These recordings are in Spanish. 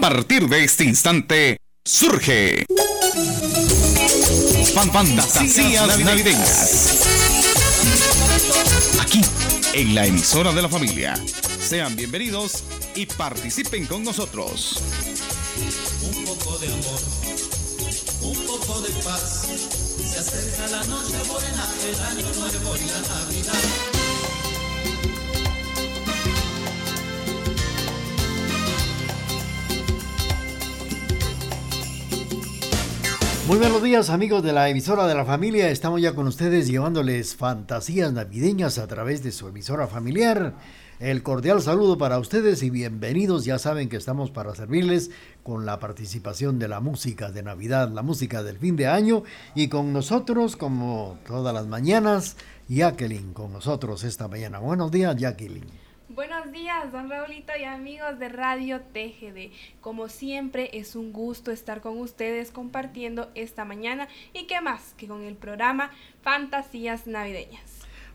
A partir de este instante, surge Fantasías Navideñas. Aquí, en la emisora de la familia. Sean bienvenidos y participen con nosotros. Un poco de amor, un poco de paz. Se acerca la noche buena, el año nuevo y la Navidad. Muy buenos días amigos de la emisora de la familia, estamos ya con ustedes llevándoles fantasías navideñas a través de su emisora familiar. El cordial saludo para ustedes y bienvenidos, ya saben que estamos para servirles con la participación de la música de Navidad, la música del fin de año y con nosotros como todas las mañanas, Jacqueline con nosotros esta mañana. Buenos días Jacqueline. Buenos días, don Raulito y amigos de Radio TGD. Como siempre, es un gusto estar con ustedes compartiendo esta mañana y qué más que con el programa Fantasías Navideñas.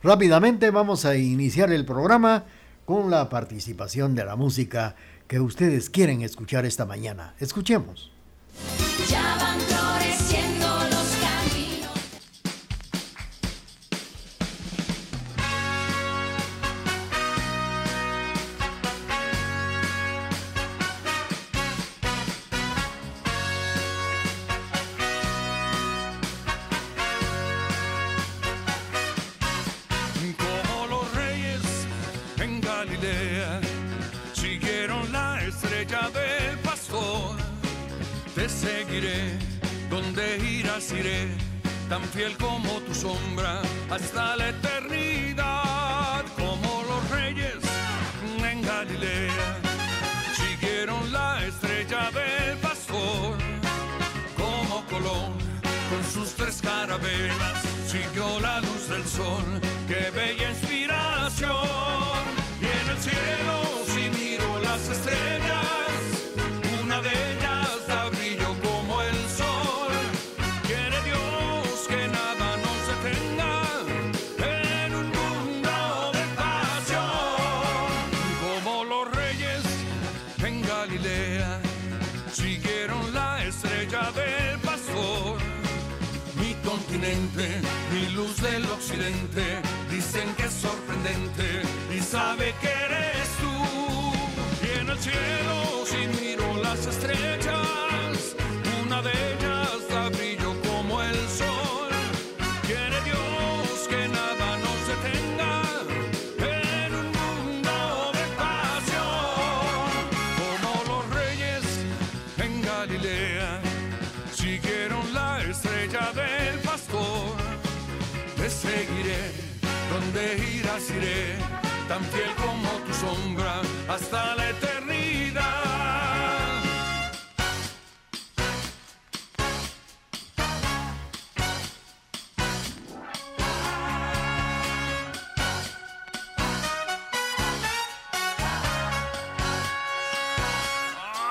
Rápidamente vamos a iniciar el programa con la participación de la música que ustedes quieren escuchar esta mañana. Escuchemos. Ya van tan fiel como tu sombra hasta la eternidad, como los reyes en Galilea siguieron la estrella del pastor, como Colón con sus tres carabelas siguió la luz del sol, que bella inspiración dicen que es sorprendente y sabe que eres tú. Y en el cielo, donde irás iré, tan fiel como tu sombra hasta la eternidad.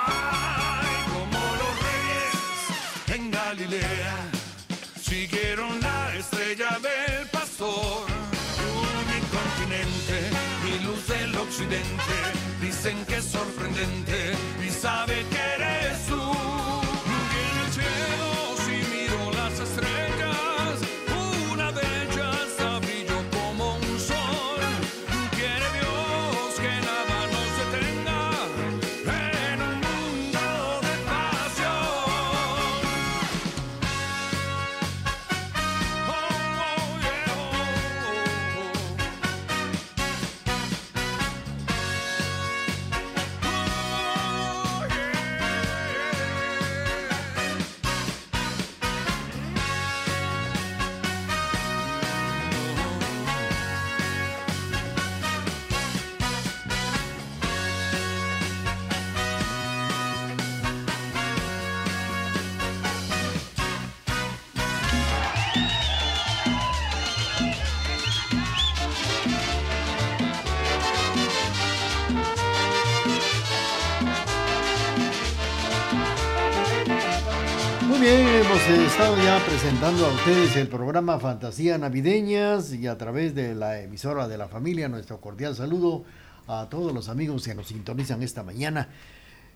Ay, como los reyes en Galilea siguieron la estrella del pastor. Del occidente, dicen que es sorprendente y sabe que eres tú. Presentando a ustedes el programa Fantasía Navideñas y a través de la emisora de la familia, nuestro cordial saludo a todos los amigos que nos sintonizan esta mañana.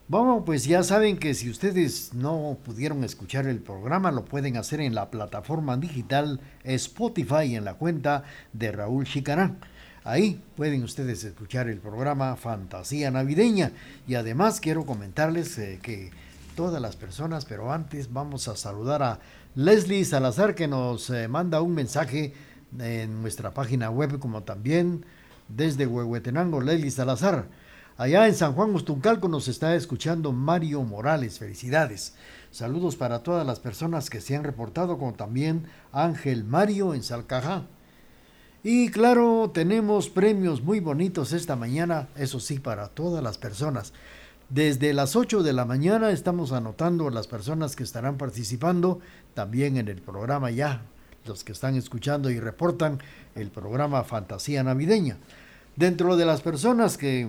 Vamos, pues ya saben que si ustedes no pudieron escuchar el programa, lo pueden hacer en la plataforma digital Spotify en la cuenta de Raúl Chicarán. Ahí pueden ustedes escuchar el programa Fantasía Navideña. Y además quiero comentarles eh, que todas las personas, pero antes vamos a saludar a Leslie Salazar que nos eh, manda un mensaje en nuestra página web como también desde Huehuetenango, Leslie Salazar. Allá en San Juan Ustuncalco nos está escuchando Mario Morales. Felicidades. Saludos para todas las personas que se han reportado, como también Ángel Mario en Salcajá. Y claro, tenemos premios muy bonitos esta mañana, eso sí, para todas las personas. Desde las 8 de la mañana estamos anotando las personas que estarán participando también en el programa ya, los que están escuchando y reportan el programa Fantasía Navideña. Dentro de las personas que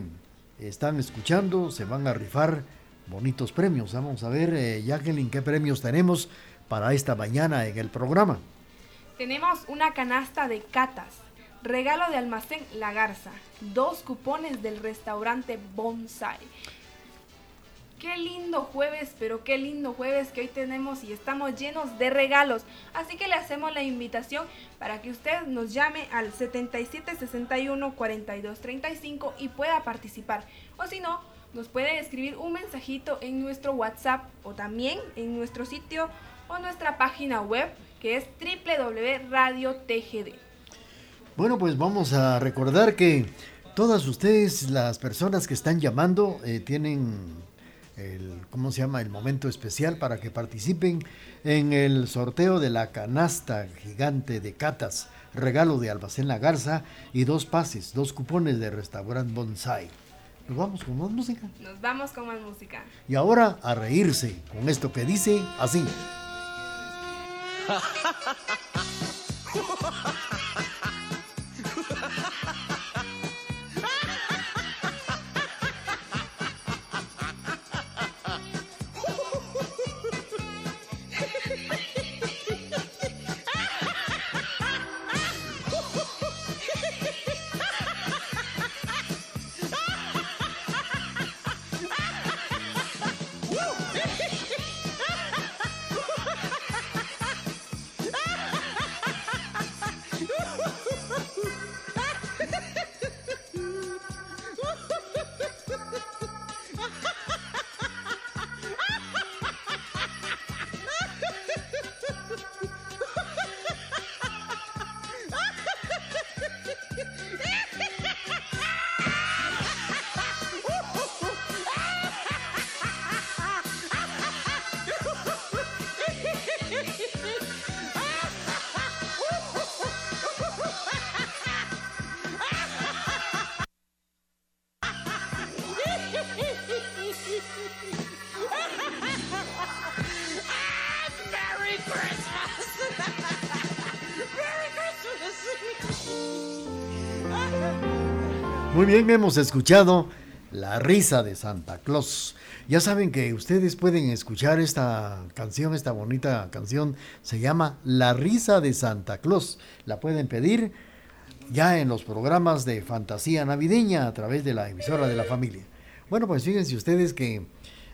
están escuchando, se van a rifar bonitos premios. Vamos a ver, eh, Jacqueline, qué premios tenemos para esta mañana en el programa. Tenemos una canasta de catas, regalo de almacén La Garza, dos cupones del restaurante Bonsai. Qué lindo jueves, pero qué lindo jueves que hoy tenemos y estamos llenos de regalos. Así que le hacemos la invitación para que usted nos llame al 7761 4235 y pueda participar. O si no, nos puede escribir un mensajito en nuestro WhatsApp o también en nuestro sitio o nuestra página web que es www.radiotgd. Bueno, pues vamos a recordar que todas ustedes, las personas que están llamando, eh, tienen el, ¿cómo se llama? El momento especial para que participen en el sorteo de la canasta gigante de catas, regalo de Albacén La Garza y dos pases, dos cupones de restaurante Bonsai. Nos vamos con más música. Nos vamos con más música. Y ahora a reírse con esto que dice así. bien, hemos escuchado La risa de Santa Claus. Ya saben que ustedes pueden escuchar esta canción, esta bonita canción, se llama La risa de Santa Claus. La pueden pedir ya en los programas de fantasía navideña a través de la emisora de la familia. Bueno, pues fíjense ustedes que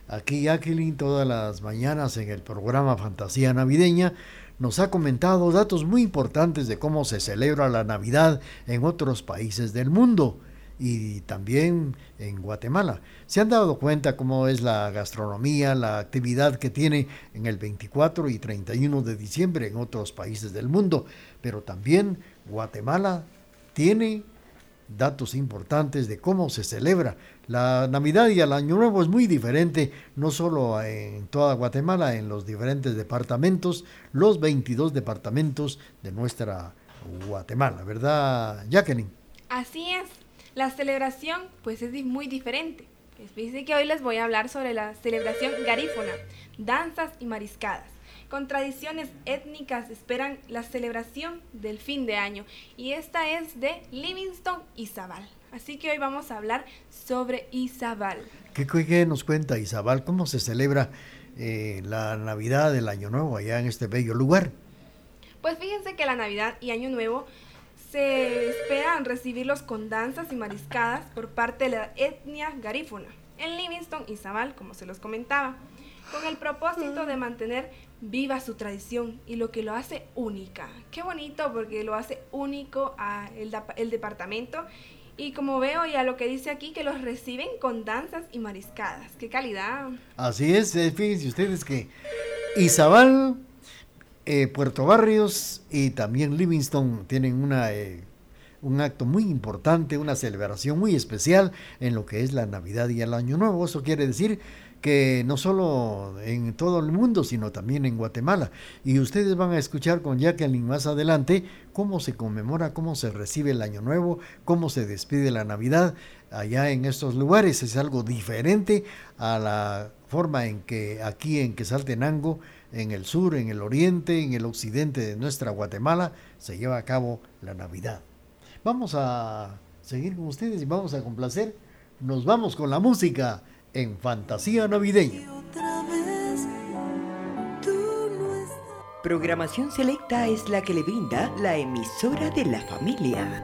aquí Jacqueline todas las mañanas en el programa Fantasía Navideña nos ha comentado datos muy importantes de cómo se celebra la Navidad en otros países del mundo y también en Guatemala. Se han dado cuenta cómo es la gastronomía, la actividad que tiene en el 24 y 31 de diciembre en otros países del mundo, pero también Guatemala tiene datos importantes de cómo se celebra. La Navidad y el Año Nuevo es muy diferente, no solo en toda Guatemala, en los diferentes departamentos, los 22 departamentos de nuestra Guatemala, ¿verdad, Jacqueline? Así es. La celebración pues es muy diferente. Fíjense que hoy les voy a hablar sobre la celebración garífona, danzas y mariscadas. Con tradiciones étnicas esperan la celebración del fin de año y esta es de Livingston Izabal. Así que hoy vamos a hablar sobre Izabal. ¿Qué, qué nos cuenta Izabal? ¿Cómo se celebra eh, la Navidad del Año Nuevo allá en este bello lugar? Pues fíjense que la Navidad y Año Nuevo se esperan recibirlos con danzas y mariscadas por parte de la etnia garífuna. en Livingston y Zamal, como se los comentaba, con el propósito de mantener viva su tradición y lo que lo hace única. Qué bonito porque lo hace único a el, el departamento y como veo ya lo que dice aquí, que los reciben con danzas y mariscadas. ¡Qué calidad! Así es, eh, fíjense ustedes que Izabal, eh, Puerto Barrios y también Livingston tienen una, eh, un acto muy importante, una celebración muy especial en lo que es la Navidad y el Año Nuevo. Eso quiere decir que no solo en todo el mundo, sino también en Guatemala. Y ustedes van a escuchar con Jacqueline más adelante cómo se conmemora, cómo se recibe el Año Nuevo, cómo se despide la Navidad allá en estos lugares. Es algo diferente a la forma en que aquí en Quesaltenango, en el sur, en el oriente, en el occidente de nuestra Guatemala, se lleva a cabo la Navidad. Vamos a seguir con ustedes y vamos a complacer. Nos vamos con la música en Fantasía Navideña. Programación selecta es la que le brinda la emisora de la familia.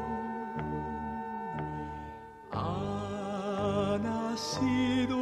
un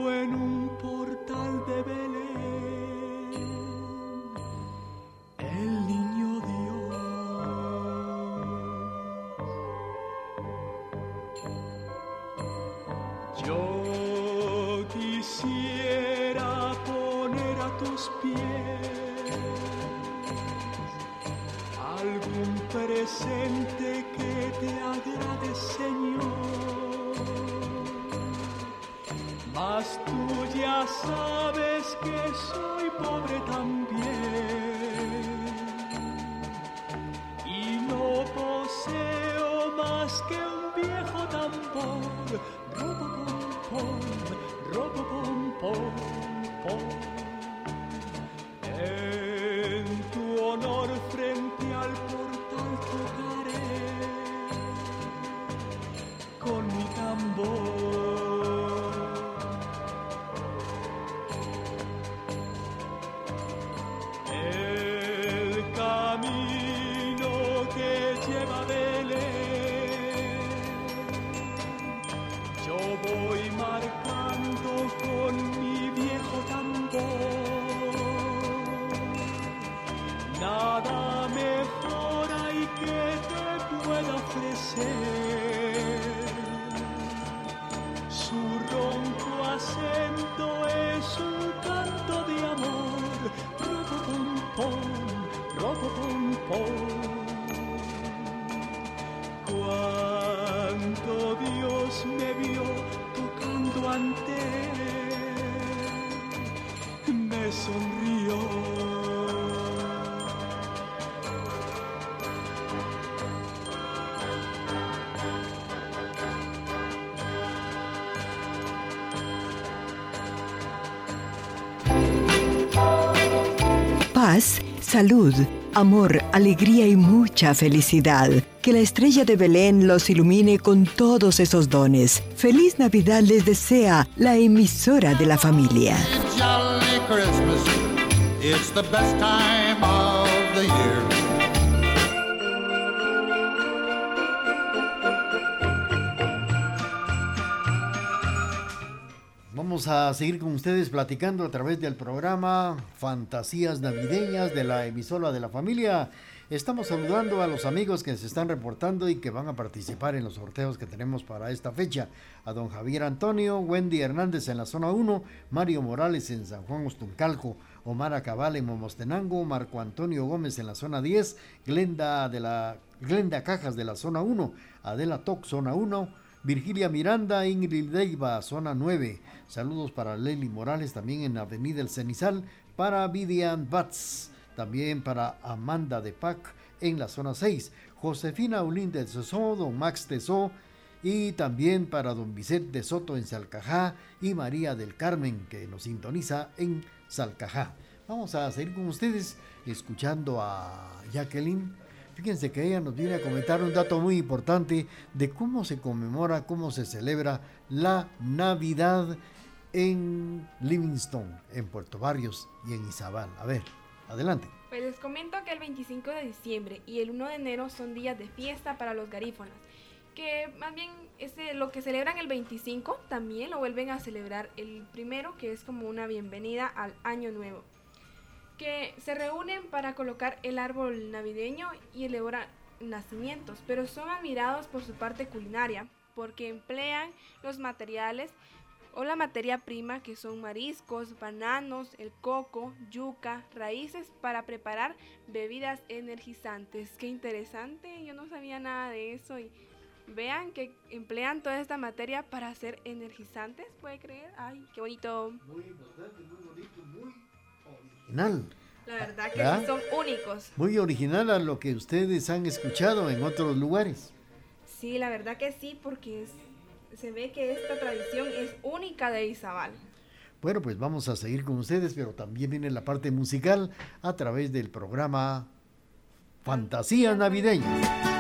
Tú ya sabes que soy pobre también y no poseo más que un viejo tambor. Ropopom-pom, salud, amor, alegría y mucha felicidad. Que la estrella de Belén los ilumine con todos esos dones. Feliz Navidad les desea la emisora de la familia. A seguir con ustedes platicando a través del programa Fantasías Navideñas de la emisora de la familia. Estamos saludando a los amigos que se están reportando y que van a participar en los sorteos que tenemos para esta fecha. A don Javier Antonio, Wendy Hernández en la zona 1, Mario Morales en San Juan Ostuncalco, Omar Acabal en Momostenango, Marco Antonio Gómez en la zona 10, Glenda, de la, Glenda Cajas de la zona 1, Adela Toc, zona 1, Virgilia Miranda, Ingrid Leiva, zona 9. Saludos para Lely Morales también en Avenida El Cenizal, para Vivian Batz, también para Amanda de Pac en la zona 6. Josefina Ulín de Tesó, don Max Tesó, y también para don Vicente Soto en Salcajá y María del Carmen que nos sintoniza en Salcajá. Vamos a seguir con ustedes escuchando a Jacqueline. Fíjense que ella nos viene a comentar un dato muy importante de cómo se conmemora, cómo se celebra la Navidad en Livingston, en Puerto Barrios y en Izabal. A ver, adelante. Pues les comento que el 25 de diciembre y el 1 de enero son días de fiesta para los garífonas que más bien ese, lo que celebran el 25 también lo vuelven a celebrar el primero, que es como una bienvenida al año nuevo. Que se reúnen para colocar el árbol navideño y elaboran nacimientos, pero son admirados por su parte culinaria, porque emplean los materiales o la materia prima que son mariscos, bananos, el coco, yuca, raíces para preparar bebidas energizantes. Qué interesante, yo no sabía nada de eso y vean que emplean toda esta materia para hacer energizantes, ¿puede creer? Ay, qué bonito. Muy importante, muy bonito, muy original. La verdad que son únicos. Muy original a lo que ustedes han escuchado en otros lugares. Sí, la verdad que sí, porque se ve que esta tradición es única de Izabal. Bueno, pues vamos a seguir con ustedes, pero también viene la parte musical a través del programa Fantasías Navideñas.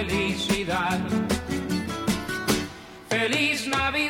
Felicidad. Feliz Navidad,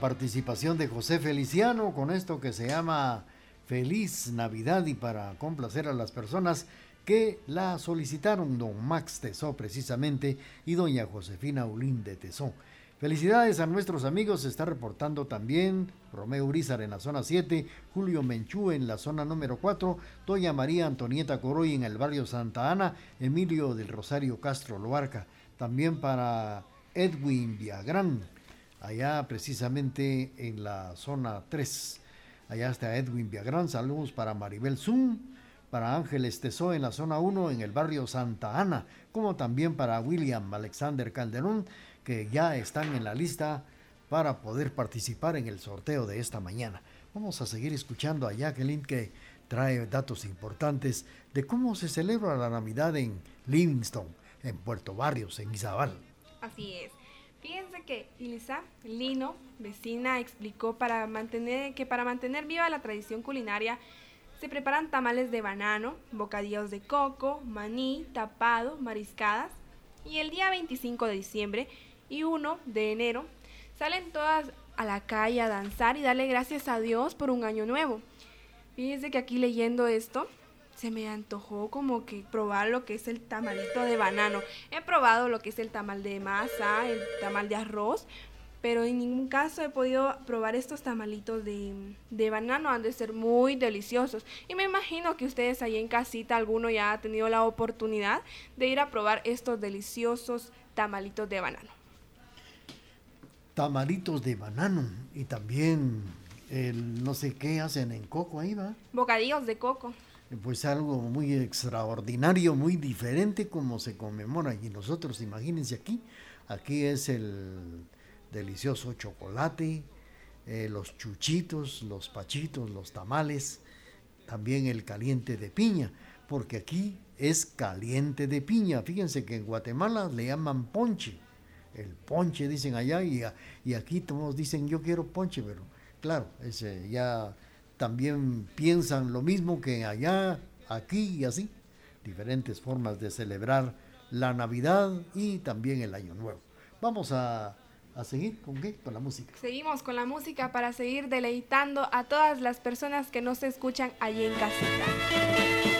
participación de José Feliciano con esto que se llama Feliz Navidad y para complacer a las personas que la solicitaron, don Max Tesó precisamente y doña Josefina Ulín de Tesó. Felicidades a nuestros amigos, se está reportando también Romeo Urizar en la zona 7, Julio Menchú en la zona número 4, Toya María Antonieta Coroy en el barrio Santa Ana, Emilio del Rosario Castro Loarca, también para Edwin Viagrán, allá precisamente en la zona 3. Allá está Edwin Viagrán, saludos para Maribel Zum, para Ángeles Tesó en la zona 1 en el barrio Santa Ana, como también para William Alexander Calderón, que ya están en la lista para poder participar en el sorteo de esta mañana. Vamos a seguir escuchando a Jacqueline que trae datos importantes de cómo se celebra la Navidad en Livingston, en Puerto Barrios, en Izabal. Así es. Fíjense que Ilsa Lino, vecina, explicó para mantener, que para mantener viva la tradición culinaria se preparan tamales de banano, bocadillos de coco, maní, tapado, mariscadas. Y el día 25 de diciembre y 1 de enero salen todas a la calle a danzar y darle gracias a Dios por un año nuevo. Fíjense que aquí leyendo esto, se me antojó como que probar lo que es el tamalito de banano. He probado lo que es el tamal de masa, el tamal de arroz, pero en ningún caso he podido probar estos tamalitos de, de, banano, han de ser muy deliciosos. Y me imagino que ustedes ahí en casita, alguno ya ha tenido la oportunidad de ir a probar estos deliciosos tamalitos de banano. Tamalitos de banano y también el no sé qué hacen en coco ahí, ¿va? Bocadillos de coco. Pues algo muy extraordinario, muy diferente como se conmemora. Y nosotros, imagínense aquí, aquí es el delicioso chocolate, eh, los chuchitos, los pachitos, los tamales, también el caliente de piña, porque aquí es caliente de piña. Fíjense que en Guatemala le llaman ponche, el ponche dicen allá y, y aquí todos dicen yo quiero ponche, pero claro, ese ya también piensan lo mismo que allá, aquí y así. Diferentes formas de celebrar la Navidad y también el Año Nuevo. Vamos a, a seguir con qué? Con la música. Seguimos con la música para seguir deleitando a todas las personas que nos escuchan allí en casita.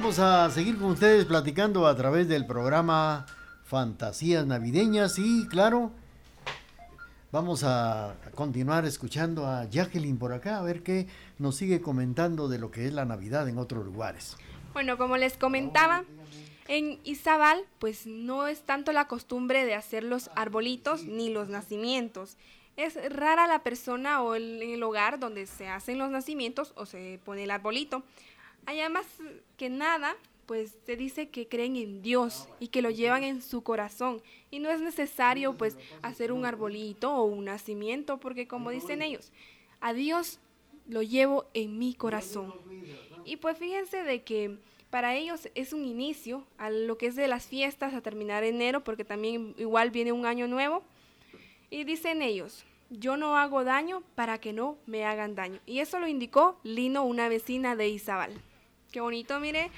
Vamos a seguir con ustedes platicando a través del programa Fantasías Navideñas y claro, vamos a continuar escuchando a Jacqueline por acá a ver qué nos sigue comentando de lo que es la Navidad en otros lugares. Bueno, como les comentaba, en Izabal, pues no es tanto la costumbre de hacer los arbolitos ni los nacimientos. Es rara la persona o el, el hogar donde se hacen los nacimientos o se pone el arbolito. Allá más que nada, pues se dice que creen en Dios y que lo llevan en su corazón. Y no es necesario pues hacer un arbolito o un nacimiento, porque como dicen ellos, a Dios lo llevo en mi corazón. Y pues fíjense de que para ellos es un inicio a lo que es de las fiestas a terminar enero, porque también igual viene un año nuevo. Y dicen ellos, yo no hago daño para que no me hagan daño. Y eso lo indicó Lino, una vecina de Izabal. Qué bonito, mire,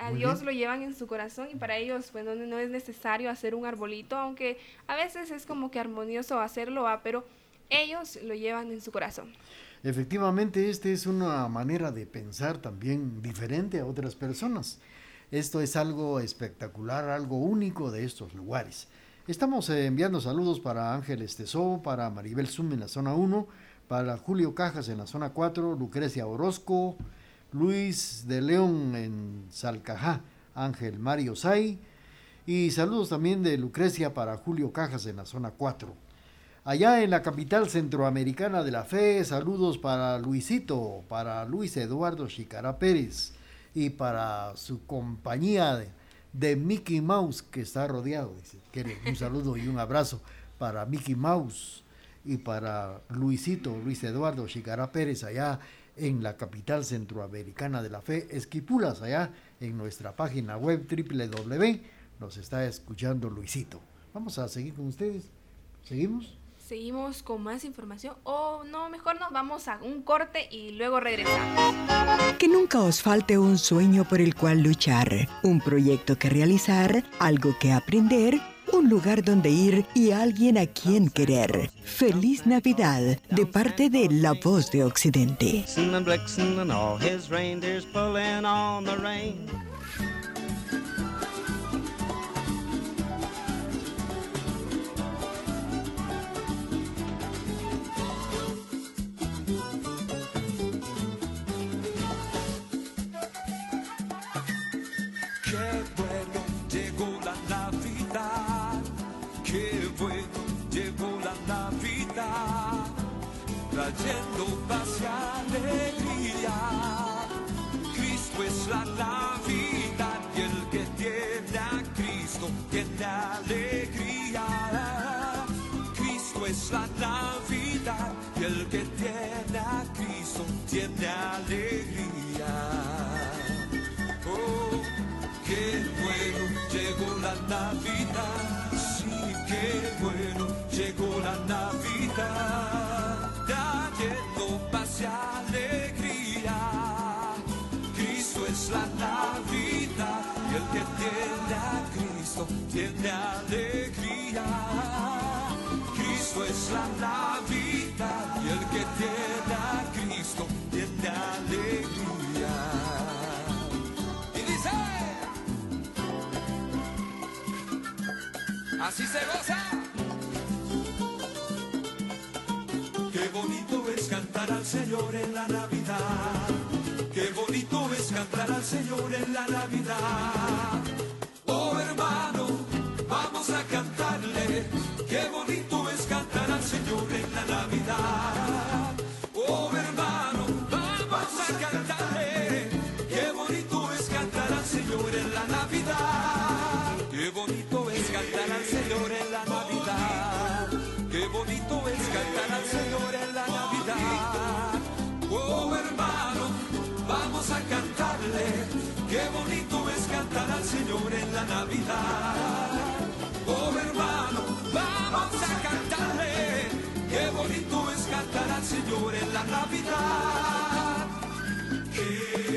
a Muy Dios bien. lo llevan en su corazón y para ellos pues no, no es necesario hacer un arbolito, aunque a veces es como que armonioso hacerlo, ¿va? pero ellos lo llevan en su corazón. Efectivamente, esta es una manera de pensar también diferente a otras personas. Esto es algo espectacular, algo único de estos lugares. Estamos eh, enviando saludos para Ángeles Tesó, para Maribel Zum en la zona 1, para Julio Cajas en la zona 4, Lucrecia Orozco, Luis de León en Salcajá, Ángel Mario Say, y saludos también de Lucrecia para Julio Cajas en la zona 4. Allá en la capital centroamericana de la fe, saludos para Luisito, para Luis Eduardo Chicara Pérez y para su compañía de, Mickey Mouse que está rodeado. Dice, un saludo y un abrazo para Mickey Mouse y para Luisito, Luis Eduardo Chicara Pérez allá en la capital centroamericana de la fe, Esquipulas, allá en nuestra página web www. Nos está escuchando Luisito. Vamos a seguir con ustedes. ¿Seguimos? Seguimos con más información o no, mejor nos vamos a un corte y luego regresamos. Que nunca os falte un sueño por el cual luchar, un proyecto que realizar, algo que aprender, un lugar donde ir y alguien a quien querer. Feliz Navidad de parte de La Voz de Occidente. Tiene alegría. Oh, qué bueno llegó la Navidad. Sí, qué bueno llegó la Navidad. Trayendo paz y alegría. Cristo es la Navidad y el que tiene a Cristo tiene alegría. Cristo es la Navidad y el que tiene así se goza. Qué bonito es cantar al Señor en la Navidad. Qué bonito es cantar al Señor en la Navidad. Oh hermano, vamos a cantarle. Qué bonito es cantar al Señor en cantarle. Qué bonito es cantar al Señor en la Navidad. Oh hermano, vamos a cantarle. Qué bonito es cantar al Señor en la Navidad. Qué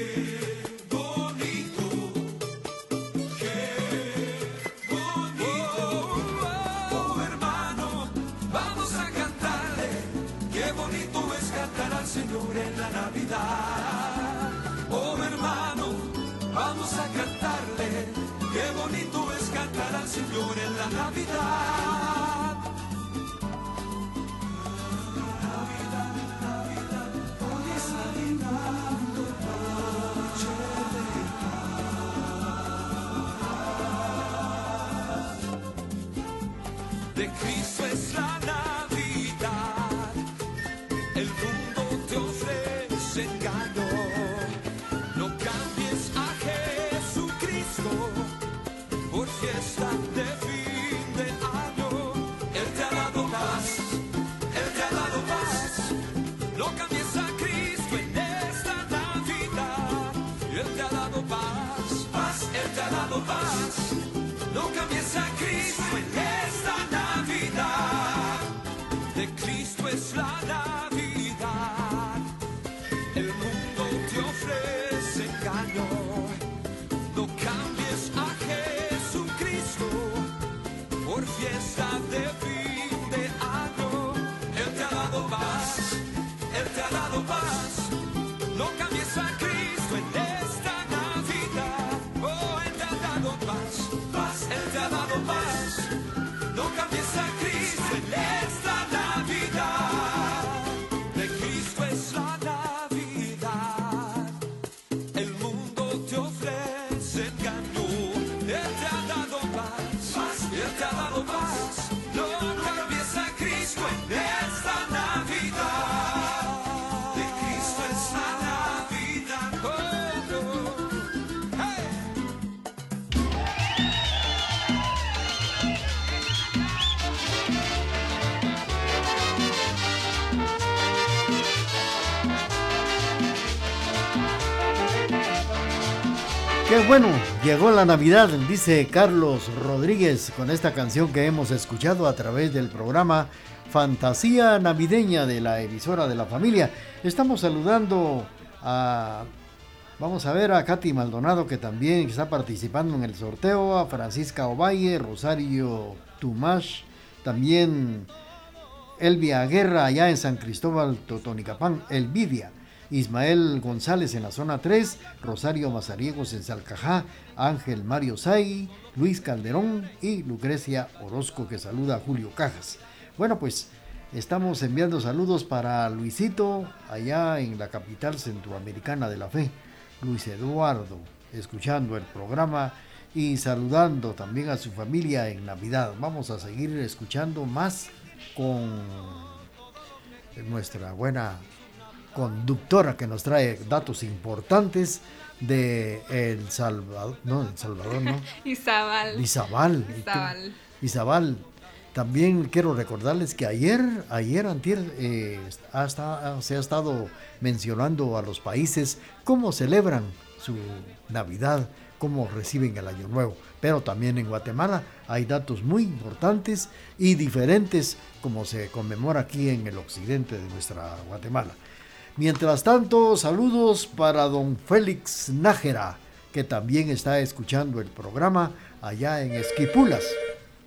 de Cristo es la mesa de fin de año. Él te ha dado paz, Él te ha dado paz. Bueno, llegó la Navidad, dice Carlos Rodríguez con esta canción que hemos escuchado a través del programa Fantasía Navideña de la emisora de la familia. Estamos saludando a, vamos a ver, a Katy Maldonado que también está participando en el sorteo, a Francisca Ovalle, Rosario Tumash, también Elvia Guerra allá en San Cristóbal, Totonicapán, Elvidia. Ismael González en la zona 3, Rosario Mazariegos en Salcajá, Ángel Mario Say, Luis Calderón y Lucrecia Orozco que saluda a Julio Cajas. Bueno, pues estamos enviando saludos para Luisito allá en la capital centroamericana de la fe, Luis Eduardo, escuchando el programa y saludando también a su familia en Navidad. Vamos a seguir escuchando más con nuestra buena conductora que nos trae datos importantes de El Salvador, no, El Salvador, no, Izabal. Izabal. Izabal. Izabal. También quiero recordarles que ayer, ayer, antier, eh, esta- se ha estado mencionando a los países cómo celebran su Navidad, cómo reciben el Año Nuevo. Pero también en Guatemala hay datos muy importantes y diferentes como se conmemora aquí en el occidente de nuestra Guatemala. Mientras tanto, saludos para don Félix Nájera, que también está escuchando el programa allá en Esquipulas.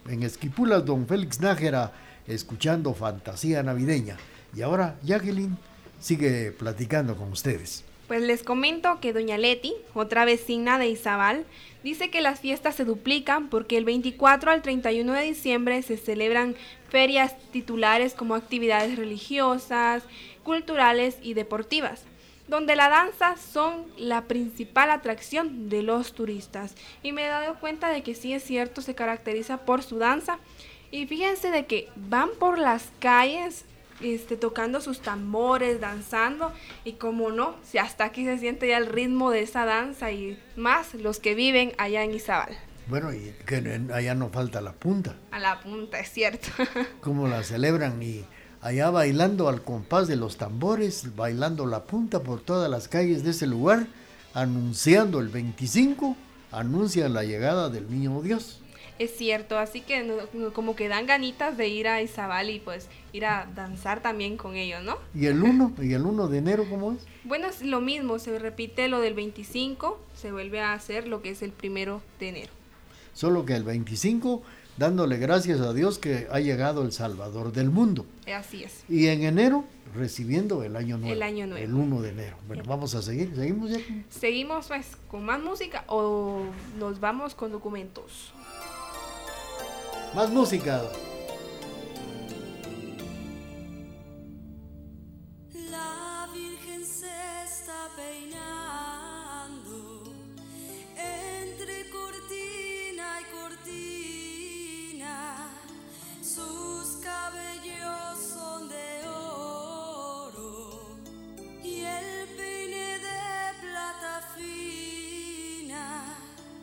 En Esquipulas, don Félix Nájera, escuchando Fantasía Navideña. Y ahora, Jacqueline sigue platicando con ustedes. Pues les comento que doña Leti, otra vecina de Izabal, dice que las fiestas se duplican porque el 24 al 31 de diciembre se celebran ferias titulares como actividades religiosas, culturales y deportivas, donde la danza son la principal atracción de los turistas. Y me he dado cuenta de que sí es cierto, se caracteriza por su danza. Y fíjense de que van por las calles este, tocando sus tambores, danzando, y como no, si hasta aquí se siente ya el ritmo de esa danza y más los que viven allá en Izabal. Bueno, y que allá no falta la punta, A la punta, es cierto. cómo la celebran y allá bailando al compás de los tambores, bailando la punta por todas las calles de ese lugar, anunciando el 25, anuncia la llegada del niño Dios. es cierto, así que no- no- como que dan ganitas de ir a Izabal y pues ir a danzar también con ellos, ¿no? ¿Y el 1? ¿Y el 1 de enero cómo es? Bueno, es lo mismo, se repite lo del 25, se vuelve a hacer lo que es el primero de enero. Solo que el 25, dándole gracias a Dios que ha llegado el Salvador del mundo. Así es. Y en enero, recibiendo el año nuevo. El año nuevo. El 1 de enero. Bueno, vamos a seguir. ¿Seguimos ya? Seguimos pues con más música o nos vamos con documentos. Más música. Sus cabellos son de oro y el peine de plata fina.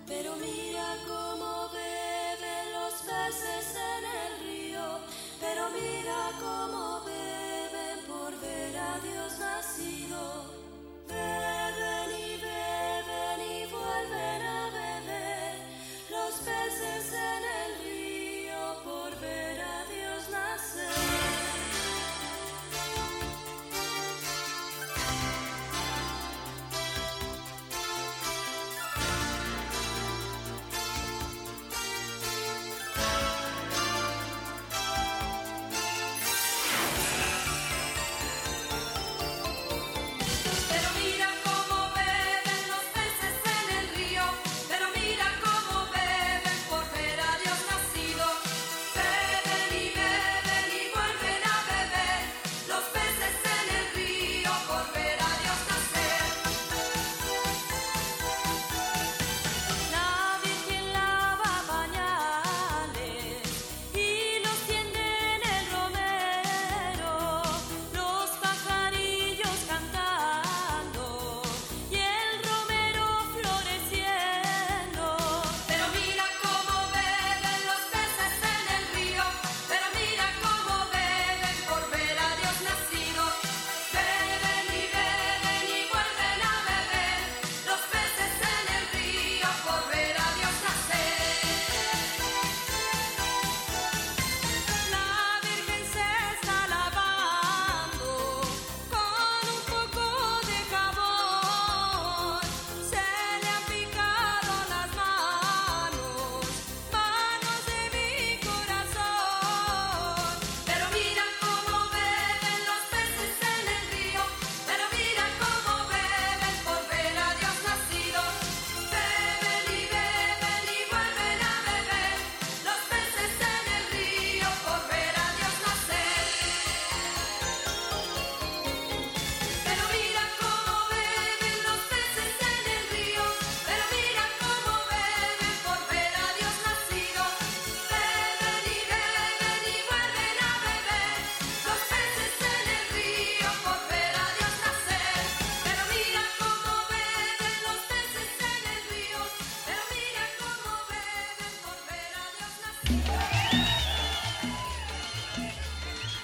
Pero mira cómo beben los peces en el río. Pero mira cómo beben por ver a Dios nacido.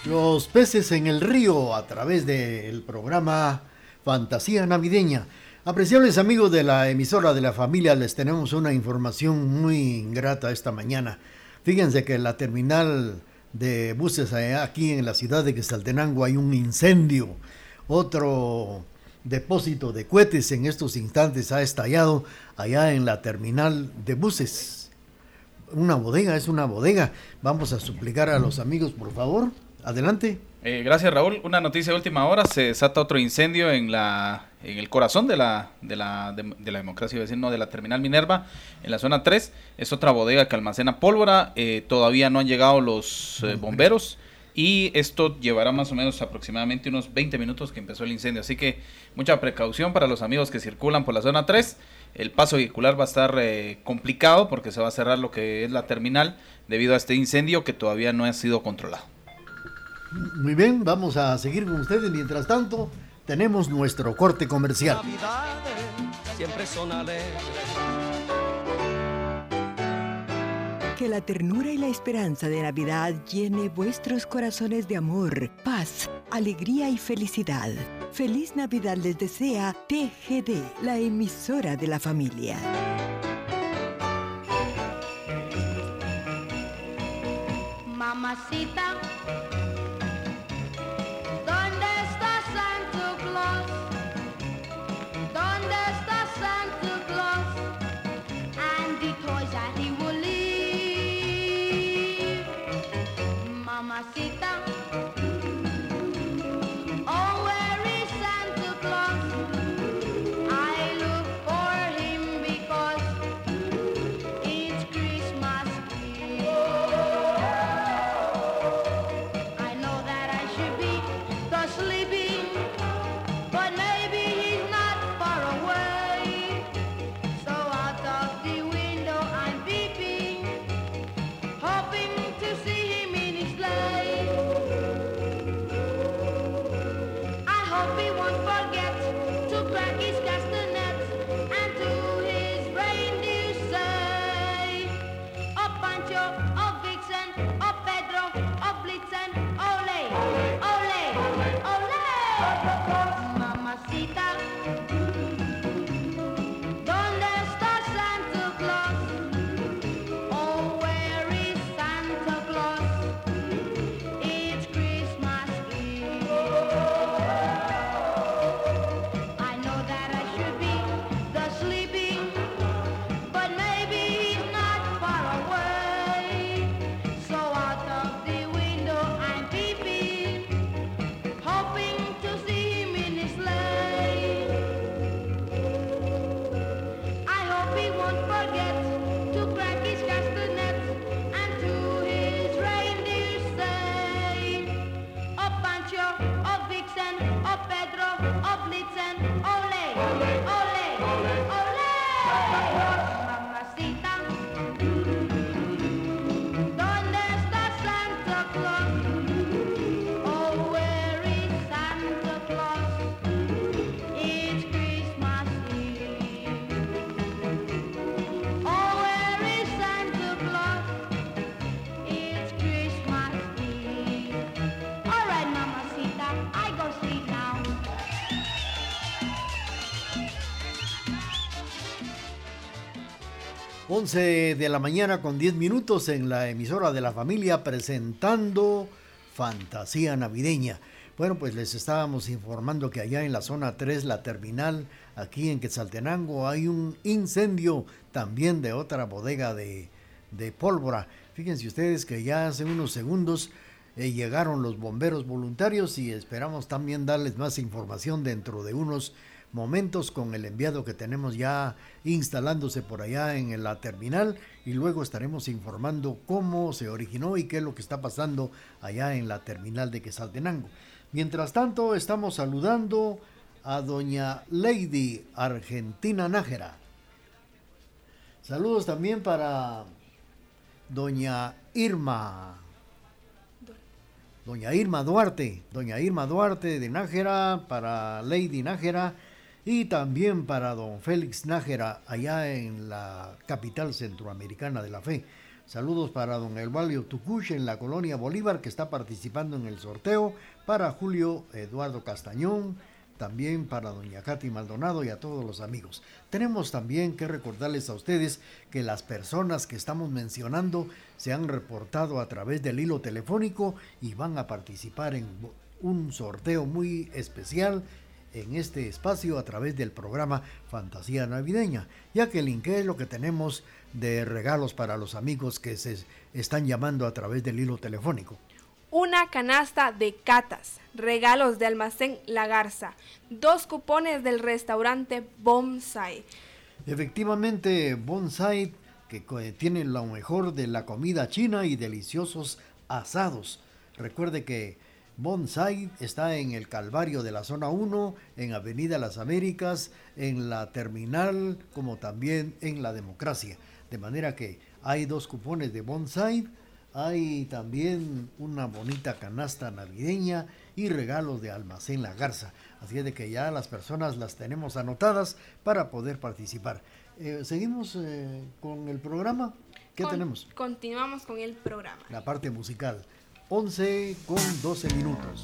Los peces en el río a través del programa Fantasía Navideña. Apreciables amigos de la emisora de la familia, les tenemos una información muy ingrata esta mañana. Fíjense que en la terminal de buses allá aquí en la ciudad de Quetzaltenango hay un incendio. Otro depósito de cohetes en estos instantes ha estallado allá en la terminal de buses. Una bodega, es una bodega. Vamos a suplicar a los amigos, por favor. Adelante. Eh, gracias Raúl. Una noticia de última hora, se desata otro incendio en la en el corazón de la, de la, de, de la democracia, iba a decir, no, de la terminal Minerva, en la zona 3. Es otra bodega que almacena pólvora. eh, todavía no han llegado los eh, bomberos. Y esto llevará más o menos aproximadamente unos 20 minutos que empezó el incendio. Así que mucha precaución para los amigos que circulan por la zona 3. El paso vehicular va a estar eh, complicado porque se va a cerrar lo que es la terminal debido a este incendio que todavía no ha sido controlado. Muy bien, vamos a seguir con ustedes. Mientras tanto, tenemos nuestro corte comercial. Navidades siempre son alegres. Que la ternura y la esperanza de Navidad llene vuestros corazones de amor, paz, alegría y felicidad. Feliz Navidad les desea TGD, la emisora de la familia. Mamacita, 11 de la mañana con 10 minutos en la emisora de la familia presentando Fantasía Navideña. Bueno, pues les estábamos informando que allá en la zona 3, la terminal, aquí en Quetzaltenango, hay un incendio también de otra bodega de, de pólvora. Fíjense ustedes que ya hace unos segundos eh, llegaron los bomberos voluntarios y esperamos también darles más información dentro de unos momentos con el enviado que tenemos ya instalándose por allá en la terminal y luego estaremos informando cómo se originó y qué es lo que está pasando allá en la terminal de Quesaltenango. Mientras tanto, estamos saludando a doña Lady Argentina Nájera. Saludos también para doña Irma. Doña Irma Duarte, doña Irma Duarte de Nájera, para Lady Nájera y también para don Félix Nájera allá en la capital centroamericana de la fe. Saludos para don Elvalio Tucush en la colonia Bolívar que está participando en el sorteo, para Julio Eduardo Castañón, también para doña Katy Maldonado y a todos los amigos. Tenemos también que recordarles a ustedes que las personas que estamos mencionando se han reportado a través del hilo telefónico y van a participar en un sorteo muy especial en este espacio a través del programa Fantasía Navideña. Ya que ¿qué es lo que tenemos de regalos para los amigos que se están llamando a través del hilo telefónico? Una canasta de catas, regalos de almacén La Garza, dos cupones del restaurante Bonsai. Efectivamente, Bonsai, que co- tiene lo mejor de la comida china y deliciosos asados. Recuerde que Bonsai está en el Calvario de la Zona 1, en Avenida Las Américas, en la terminal, como también en la Democracia. De manera que hay dos cupones de Bonsai, hay también una bonita canasta navideña y regalos de Almacén La Garza. Así es de que ya las personas las tenemos anotadas para poder participar. Eh, Seguimos eh, con el programa. ¿Qué Con- tenemos? Continuamos con el programa. La parte musical. 11 con 12 minutos.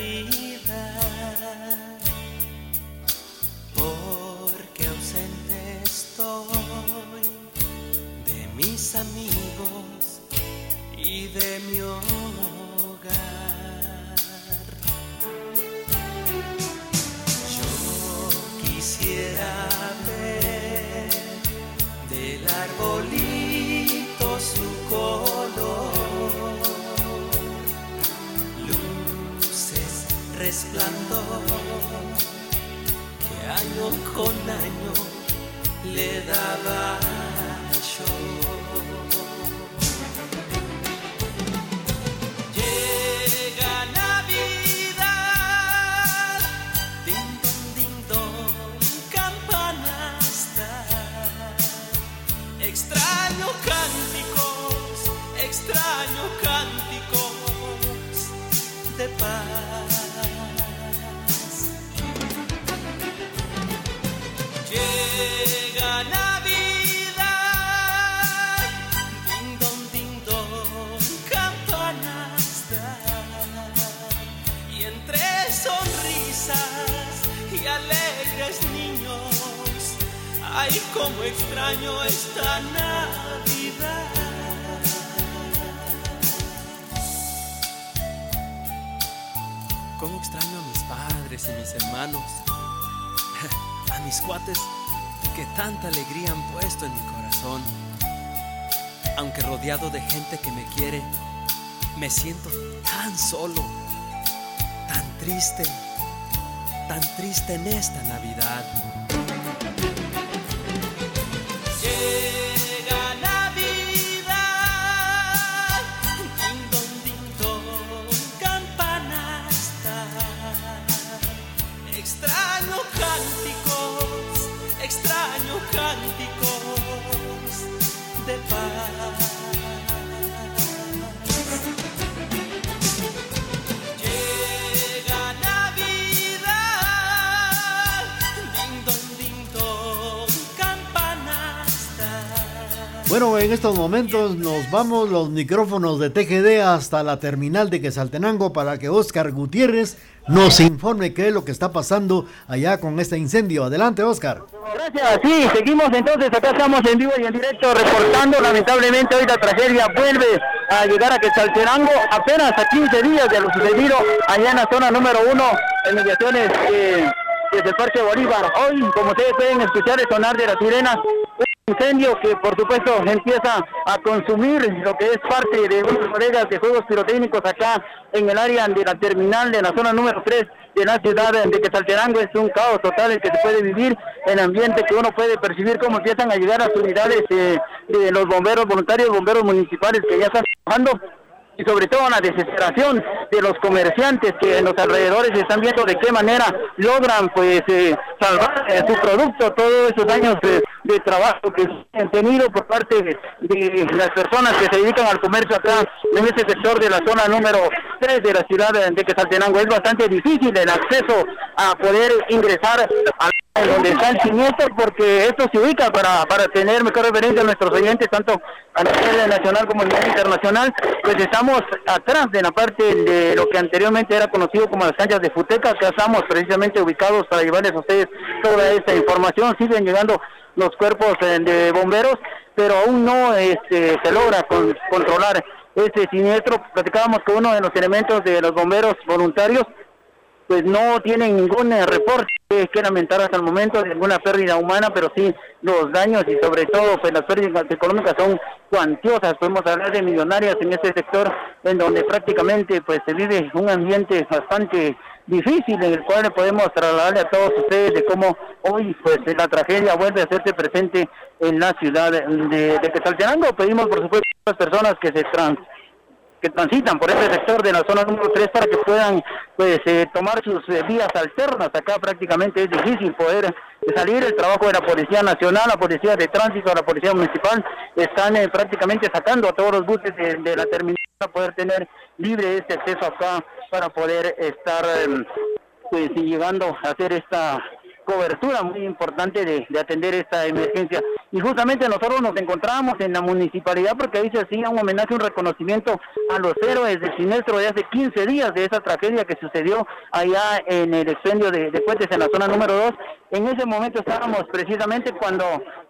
Triste hermanos, a mis cuates que tanta alegría han puesto en mi corazón. Aunque rodeado de gente que me quiere, me siento tan solo, tan triste, tan triste en esta Navidad. Bueno, en estos momentos nos vamos los micrófonos de TGD hasta la terminal de Quesaltenango para que Oscar Gutiérrez nos informe qué es lo que está pasando allá con este incendio. Adelante, Oscar. Gracias, sí, seguimos entonces, acá estamos en vivo y en directo reportando, lamentablemente hoy la tragedia vuelve a llegar a Quetzaltenango, apenas a 15 días de lo sucedido allá en la zona número uno, en mediaciones eh, desde el Parque Bolívar. Hoy, como ustedes pueden escuchar el sonar de las sirenas, incendio que por supuesto empieza a consumir lo que es parte de unas bodegas de juegos pirotécnicos acá en el área de la terminal de la zona número 3 de la ciudad de Quetzaltenango. Es un caos total el que se puede vivir, el ambiente que uno puede percibir cómo empiezan a llegar las unidades eh, de los bomberos voluntarios, bomberos municipales que ya están trabajando y sobre todo la desesperación de los comerciantes que en los alrededores están viendo de qué manera logran pues eh, salvar eh, su producto, todos esos años de trabajo que han tenido por parte de, las personas que se dedican al comercio acá en este sector de la zona número 3 de la ciudad de, de Quetzaltenango. Es bastante difícil el acceso a poder ingresar a donde está el siniestro porque esto se ubica para, para tener mejor referencia a nuestros oyentes tanto a nivel nacional como a nivel internacional. Pues estamos atrás de la parte de lo que anteriormente era conocido como las canchas de Futeca. Que estamos precisamente ubicados para llevarles a ustedes toda esta información. Siguen llegando los cuerpos eh, de bomberos pero aún no este, se logra con- controlar este siniestro. Platicábamos con uno de los elementos de los bomberos voluntarios pues no tienen ningún eh, reporte que lamentar hasta el momento ninguna pérdida humana, pero sí los daños y sobre todo pues las pérdidas económicas son cuantiosas, podemos hablar de millonarias en este sector en donde prácticamente pues se vive un ambiente bastante difícil en el cual podemos trasladarle a todos ustedes de cómo hoy pues la tragedia vuelve a hacerse presente en la ciudad de, de. Pedimos por supuesto a las personas que se trans que transitan por este sector de la zona número 3 para que puedan pues eh, tomar sus eh, vías alternas. Acá prácticamente es difícil poder eh, salir. El trabajo de la Policía Nacional, la Policía de Tránsito, la Policía Municipal están eh, prácticamente sacando a todos los buses de, de la terminal para poder tener libre este acceso acá para poder estar eh, pues llegando a hacer esta cobertura muy importante de, de atender esta emergencia. Y justamente nosotros nos encontramos en la municipalidad porque ahí se hacía un homenaje, un reconocimiento a los héroes del siniestro de hace 15 días de esa tragedia que sucedió allá en el expendio de, de puentes en la zona número 2. En ese momento estábamos precisamente cuando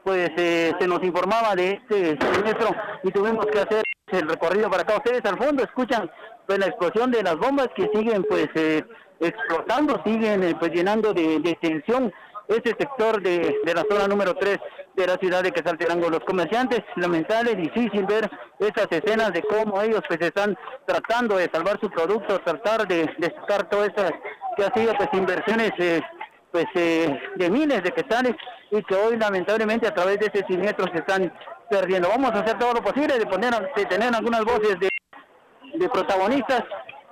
pues eh, se nos informaba de este siniestro y tuvimos que hacer el recorrido para acá. Ustedes al fondo escuchan pues la explosión de las bombas que siguen pues eh, explotando, siguen eh, pues llenando de, tensión este sector de, de la zona número 3 de la ciudad de Quetzaltenango. Los comerciantes, lamentable, difícil ver estas escenas de cómo ellos pues están tratando de salvar su producto, tratar de, de sacar todas estas que ha sido pues inversiones eh, pues eh, de miles de quetzales y que hoy lamentablemente a través de ese siniestro se están perdiendo. Vamos a hacer todo lo posible de poner de tener algunas voces de, de protagonistas.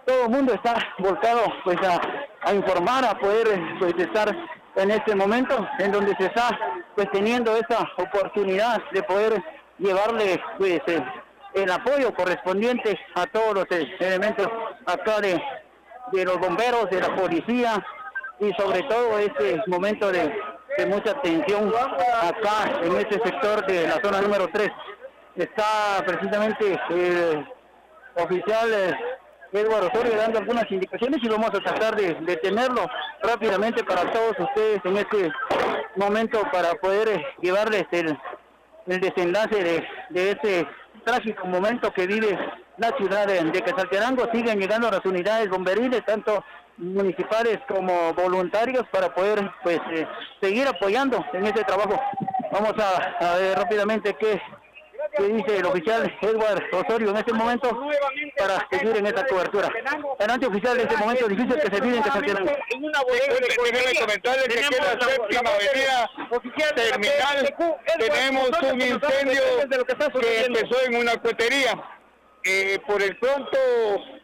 Todo el mundo está volcado pues a, a informar, a poder eh, pues estar en este momento en donde se está pues teniendo esa oportunidad de poder llevarle pues eh, el apoyo correspondiente a todos los eh, elementos acá de, de los bomberos, de la policía y sobre todo este momento de, de mucha tensión acá en este sector de la zona número 3. Está precisamente el oficial eh, Eduardo Osorio dando algunas indicaciones y vamos a tratar de, de tenerlo rápidamente para todos ustedes en este momento para poder eh, llevarles el, el desenlace de, de este trágico momento que vive la ciudad de, de Quetzaltenango. Siguen llegando las unidades bomberiles, tanto municipales como voluntarios, para poder pues eh, seguir apoyando en este trabajo. Vamos a, a ver rápidamente qué, qué dice el oficial Edward Osorio en este momento para seguir en esta cobertura. Adelante oficial, en este momento difícil que se vive en Quetzaltenango. en una bodega de Déjeme comentarle que aquí en la séptima avenida terminal tenemos un incendio que empezó en una cuetería. Eh, por el pronto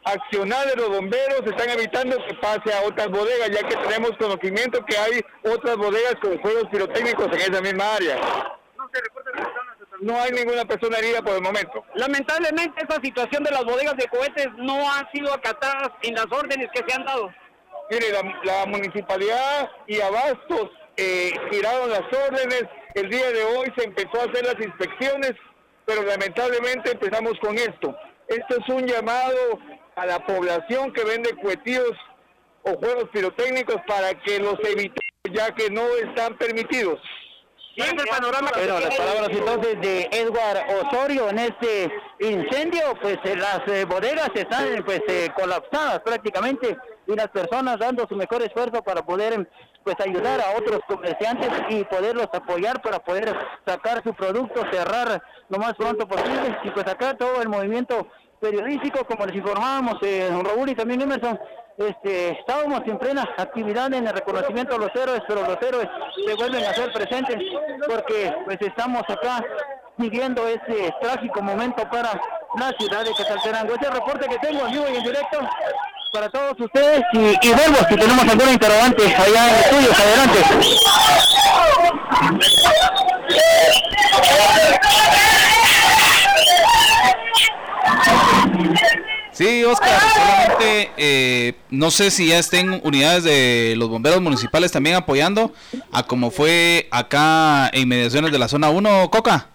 accionar de los bomberos están evitando que pase a otras bodegas, ya que tenemos conocimiento que hay otras bodegas con juegos pirotécnicos en esa misma área. No hay ninguna persona herida por el momento. Lamentablemente esta situación de las bodegas de cohetes no han sido acatadas en las órdenes que se han dado. Mire, la, la municipalidad y Abastos eh, giraron las órdenes. El día de hoy se empezó a hacer las inspecciones, pero lamentablemente empezamos con esto. Esto es un llamado a la población que vende cuetillos o juegos pirotécnicos para que los evitemos, ya que no están permitidos. El panorama que Bueno, las palabras entonces de Edward Osorio en este incendio, pues eh, las eh, bodegas están pues eh, colapsadas prácticamente y las personas dando su mejor esfuerzo para poder pues ayudar a otros comerciantes y poderlos apoyar para poder sacar su producto, cerrar lo más pronto posible. Y pues acá todo el movimiento periodístico, como les informábamos, eh, don Raúl y también Emerson, este, estábamos en plena actividad en el reconocimiento a los héroes, pero los héroes se vuelven a ser presentes porque pues estamos acá viviendo ese trágico momento para la ciudad de Quetzaltenango. Ese reporte que tengo en vivo y en directo para todos ustedes y, y vuelvo si tenemos alguna interrogante allá en estudios, adelante. Sí, Oscar, solamente eh, no sé si ya estén unidades de los bomberos municipales también apoyando a como fue acá en inmediaciones de la zona 1, Coca.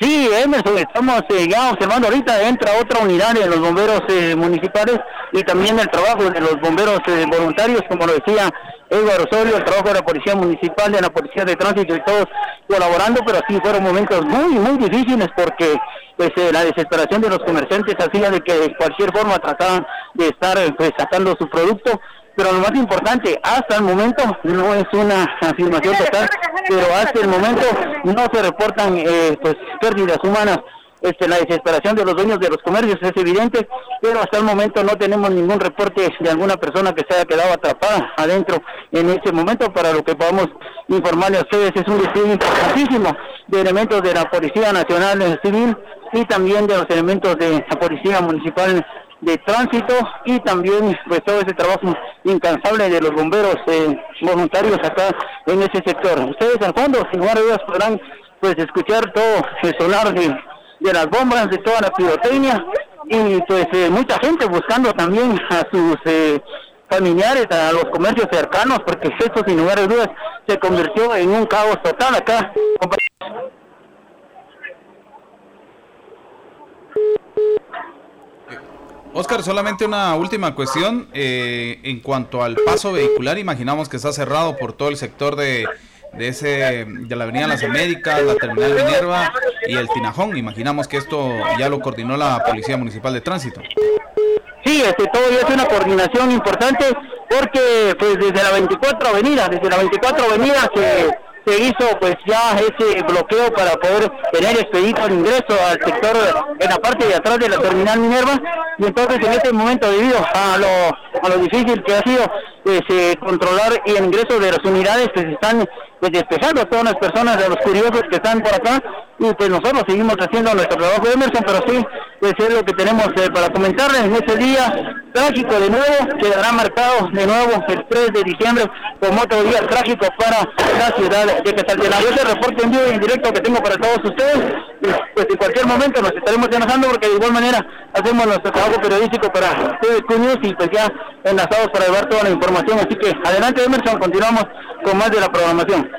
Sí, Emerson, estamos eh, ya observando ahorita, entra otra unidad de los bomberos eh, municipales y también el trabajo de los bomberos eh, voluntarios, como lo decía Edward Osorio, el trabajo de la Policía Municipal, de la Policía de Tránsito y todos colaborando, pero sí fueron momentos muy, muy difíciles porque pues eh, la desesperación de los comerciantes hacía de que de cualquier forma trataban de estar pues sacando su producto pero lo más importante, hasta el momento, no es una afirmación total, pero hasta el momento no se reportan eh, pues pérdidas humanas. Este, la desesperación de los dueños de los comercios es evidente, pero hasta el momento no tenemos ningún reporte de alguna persona que se haya quedado atrapada adentro en este momento. Para lo que podamos informarle a ustedes, es un despliegue importantísimo de elementos de la Policía Nacional Civil y también de los elementos de la Policía Municipal de tránsito y también pues todo ese trabajo incansable de los bomberos eh, voluntarios acá en ese sector. Ustedes al fondo, sin lugar a dudas, podrán pues escuchar todo el sonar de, las bombas, de toda la pirotecnia y pues eh, mucha gente buscando también a sus eh, familiares, a los comercios cercanos, porque esto sin lugar a dudas se convirtió en un caos total acá. Oscar, solamente una última cuestión. eh, en cuanto al paso vehicular, imaginamos que está cerrado por todo el sector de, de, ese, de la Avenida Las Américas, la Terminal Minerva y el Tinajón. Imaginamos que esto ya lo coordinó la Policía Municipal de Tránsito. Sí, este, todavía es una coordinación importante porque pues desde la 24 Avenida, desde la 24 Avenida se, se hizo pues ya ese bloqueo para poder tener expedito el ingreso al sector en la parte de atrás de la terminal Minerva. Y entonces en este momento debido a lo, a lo difícil que ha sido pues, eh, controlar el ingreso de las unidades pues están pues despejando a todas las personas, a los curiosos que están por acá y pues nosotros seguimos haciendo nuestro trabajo de Emerson, pero sí, pues es lo que tenemos eh, para comentarles en este día trágico de nuevo, quedará marcado de nuevo el 3 de diciembre como otro día trágico para la ciudad de Quetzaltenango. Ese reporte en vivo y en directo que tengo para todos ustedes, pues, en cualquier momento nos estaremos llamando porque de igual manera hacemos nuestro trabajo periodístico para News y pues ya enlazados para llevar toda la información. Así que adelante Emerson, continuamos con más de la programación.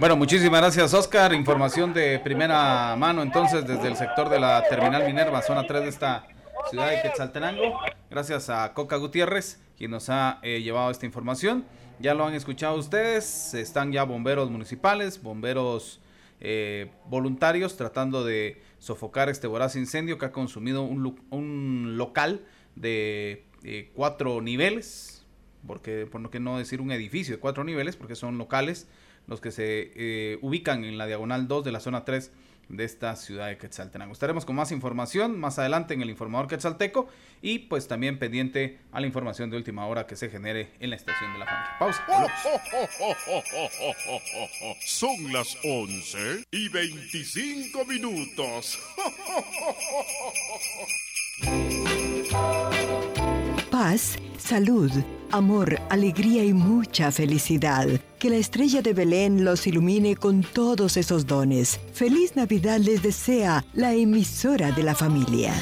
Bueno, muchísimas gracias Oscar. Información de primera mano entonces desde el sector de la Terminal Minerva, zona 3 de esta ciudad de Quetzaltenango. Gracias a Coca Gutiérrez, quien nos ha eh, llevado esta información. Ya lo han escuchado ustedes, están ya bomberos municipales, bomberos eh, voluntarios tratando de sofocar este voraz incendio que ha consumido un, local de eh, cuatro niveles, porque por no que no decir un edificio de cuatro niveles, porque son locales los que se eh, ubican en la diagonal 2 de la zona 3 de esta ciudad de Quetzaltenango. Estaremos con más información más adelante en el informador quetzalteco y pues también pendiente a la información de última hora que se genere en la estación de la familia. Pausa. volvemos. Son las 11 y 25 minutos. Paz, salud, amor, alegría y mucha felicidad. Que la estrella de Belén los ilumine con todos esos dones. Feliz Navidad les desea la emisora de la familia.